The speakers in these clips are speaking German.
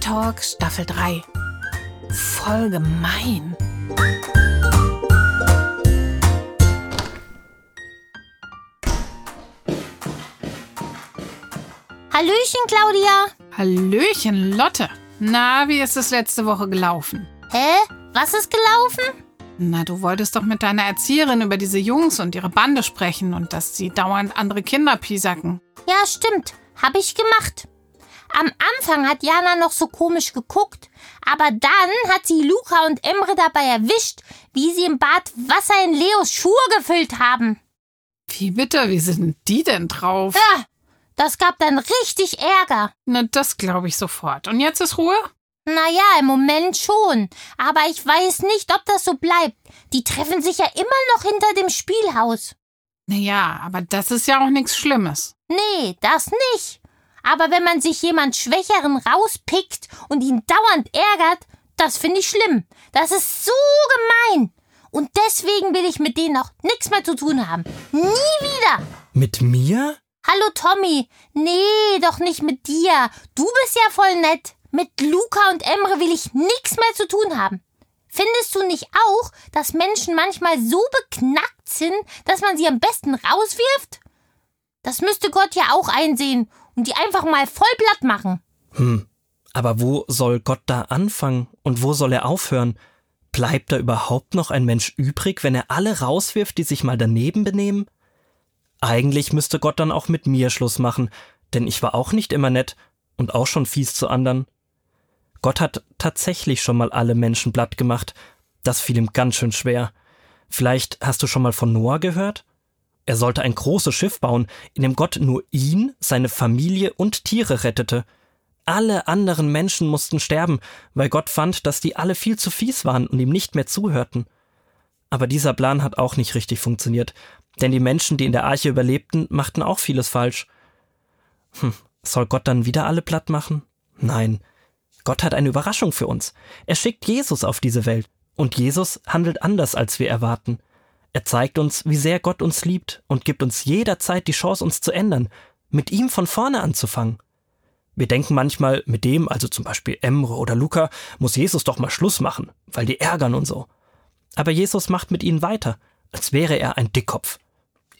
Talk Staffel 3. Voll gemein. Hallöchen, Claudia. Hallöchen, Lotte. Na, wie ist es letzte Woche gelaufen? Hä? Was ist gelaufen? Na, du wolltest doch mit deiner Erzieherin über diese Jungs und ihre Bande sprechen und dass sie dauernd andere Kinder piesacken. Ja, stimmt. Hab ich gemacht. Am Anfang hat Jana noch so komisch geguckt, aber dann hat sie Luca und Emre dabei erwischt, wie sie im Bad Wasser in Leos Schuhe gefüllt haben. Wie bitter, wie sind die denn drauf? Ja, das gab dann richtig Ärger. Na, das glaube ich sofort. Und jetzt ist Ruhe? Naja, im Moment schon. Aber ich weiß nicht, ob das so bleibt. Die treffen sich ja immer noch hinter dem Spielhaus. Naja, aber das ist ja auch nichts Schlimmes. Nee, das nicht. Aber wenn man sich jemand Schwächeren rauspickt und ihn dauernd ärgert, das finde ich schlimm. Das ist so gemein. Und deswegen will ich mit denen auch nichts mehr zu tun haben. Nie wieder. Mit mir? Hallo Tommy. Nee, doch nicht mit dir. Du bist ja voll nett. Mit Luca und Emre will ich nichts mehr zu tun haben. Findest du nicht auch, dass Menschen manchmal so beknackt sind, dass man sie am besten rauswirft? Das müsste Gott ja auch einsehen und die einfach mal voll platt machen. Hm, aber wo soll Gott da anfangen und wo soll er aufhören? Bleibt da überhaupt noch ein Mensch übrig, wenn er alle rauswirft, die sich mal daneben benehmen? Eigentlich müsste Gott dann auch mit mir Schluss machen, denn ich war auch nicht immer nett und auch schon fies zu anderen. Gott hat tatsächlich schon mal alle Menschen platt gemacht. Das fiel ihm ganz schön schwer. Vielleicht hast du schon mal von Noah gehört? Er sollte ein großes Schiff bauen, in dem Gott nur ihn, seine Familie und Tiere rettete. Alle anderen Menschen mussten sterben, weil Gott fand, dass die alle viel zu fies waren und ihm nicht mehr zuhörten. Aber dieser Plan hat auch nicht richtig funktioniert, denn die Menschen, die in der Arche überlebten, machten auch vieles falsch. Hm, soll Gott dann wieder alle platt machen? Nein. Gott hat eine Überraschung für uns. Er schickt Jesus auf diese Welt. Und Jesus handelt anders, als wir erwarten. Er zeigt uns, wie sehr Gott uns liebt und gibt uns jederzeit die Chance, uns zu ändern, mit ihm von vorne anzufangen. Wir denken manchmal, mit dem, also zum Beispiel Emre oder Luca, muss Jesus doch mal Schluss machen, weil die ärgern und so. Aber Jesus macht mit ihnen weiter, als wäre er ein Dickkopf.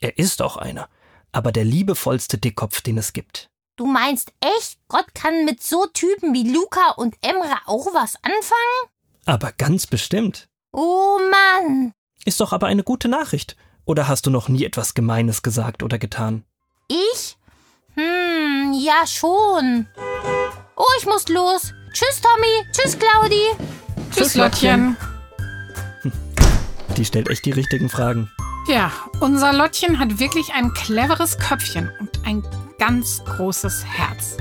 Er ist auch einer, aber der liebevollste Dickkopf, den es gibt. Du meinst echt, Gott kann mit so Typen wie Luca und Emre auch was anfangen? Aber ganz bestimmt. Oh Mann. Ist doch aber eine gute Nachricht. Oder hast du noch nie etwas Gemeines gesagt oder getan? Ich? Hm, ja schon. Oh, ich muss los. Tschüss, Tommy. Tschüss, Claudi. Tschüss, Lottchen. Die stellt echt die richtigen Fragen. Ja, unser Lottchen hat wirklich ein cleveres Köpfchen und ein ganz großes Herz.